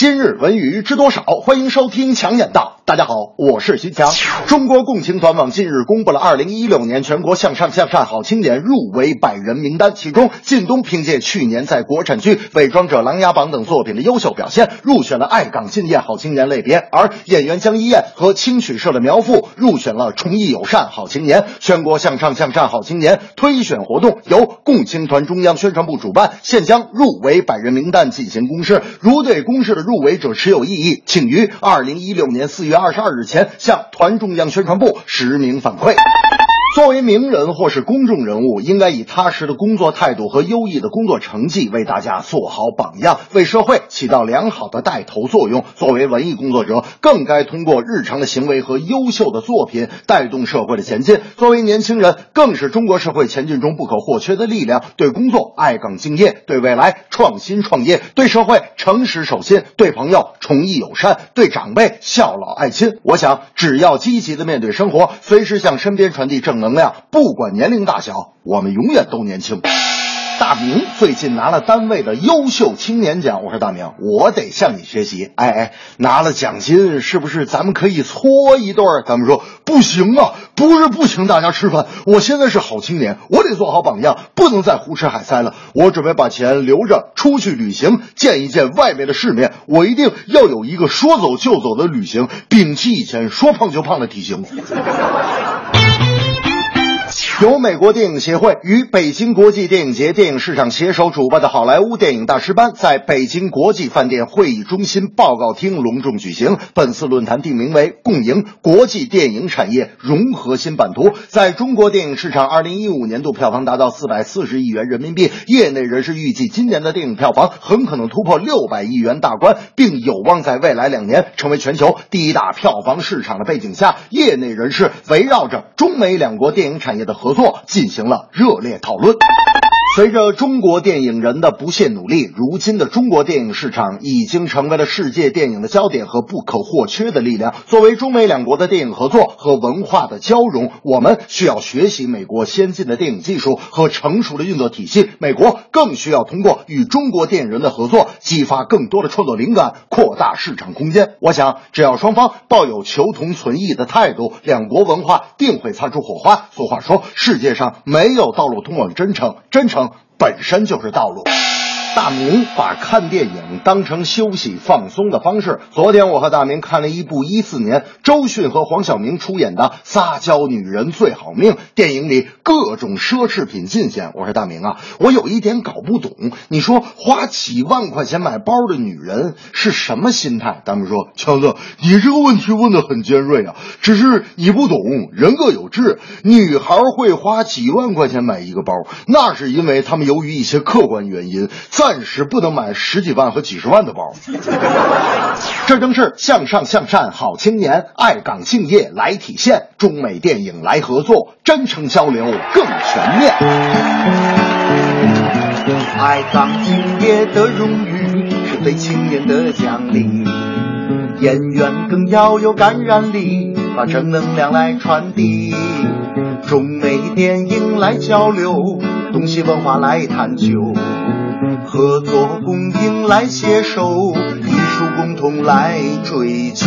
今日文娱知多少？欢迎收听强眼道。大家好，我是徐强。中国共青团网近日公布了二零一六年全国向上向善好青年入围百人名单，其中靳东凭借去年在国产剧《伪装者》《琅琊榜》等作品的优秀表现，入选了爱岗敬业好青年类别；而演员江一燕和青曲社的苗阜入选了崇义友善好青年。全国向上向善好青年推选活动由共青团中央宣传部主办，现将入围百人名单进行公示。如对公示的入入围者持有异议，请于二零一六年四月二十二日前向团中央宣传部实名反馈。作为名人或是公众人物，应该以踏实的工作态度和优异的工作成绩为大家做好榜样，为社会起到良好的带头作用。作为文艺工作者，更该通过日常的行为和优秀的作品带动社会的前进。作为年轻人，更是中国社会前进中不可或缺的力量。对工作爱岗敬业，对未来创新创业，对社会诚实守信，对朋友崇义友善，对长辈孝老爱亲。我想，只要积极的面对生活，随时向身边传递正能量，不管年龄大小，我们永远都年轻。大明最近拿了单位的优秀青年奖，我说大明，我得向你学习。哎哎，拿了奖金是不是咱们可以搓一顿？咱们说不行啊，不是不请大家吃饭，我现在是好青年，我得做好榜样，不能再胡吃海塞了。我准备把钱留着出去旅行，见一见外面的世面。我一定要有一个说走就走的旅行，摒弃以前说胖就胖的体型。由美国电影协会与北京国际电影节电影市场携手主办的好莱坞电影大师班，在北京国际饭店会议中心报告厅隆重举行。本次论坛定名为“共赢国际电影产业融合新版图”。在中国电影市场，二零一五年度票房达到四百四十亿元人民币，业内人士预计今年的电影票房很可能突破六百亿元大关，并有望在未来两年成为全球第一大票房市场的背景下，业内人士围绕着中美两国电影产业的合合作进行了热烈讨论。随着中国电影人的不懈努力，如今的中国电影市场已经成为了世界电影的焦点和不可或缺的力量。作为中美两国的电影合作和文化的交融，我们需要学习美国先进的电影技术和成熟的运作体系。美国更需要通过与中国电影人的合作，激发更多的创作灵感，扩大市场空间。我想，只要双方抱有求同存异的态度，两国文化定会擦出火花。俗话说，世界上没有道路通往真诚，真诚。本身就是道路。大明把看电影当成休息放松的方式。昨天我和大明看了一部一四年周迅和黄晓明出演的《撒娇女人最好命》，电影里各种奢侈品尽显。我说大明啊，我有一点搞不懂，你说花几万块钱买包的女人是什么心态？大明说，强子，你这个问题问的很尖锐啊，只是你不懂，人各有志。女孩会花几万块钱买一个包，那是因为她们由于一些客观原因在。暂时不能买十几万和几十万的包，这正是向上向善好青年爱岗敬业来体现，中美电影来合作，真诚交流更全面。爱岗敬业的荣誉是对青年的奖励，演员更要有感染力，把正能量来传递，中美电影来交流，东西文化来探究。合作共赢来携手，艺术共同来追求。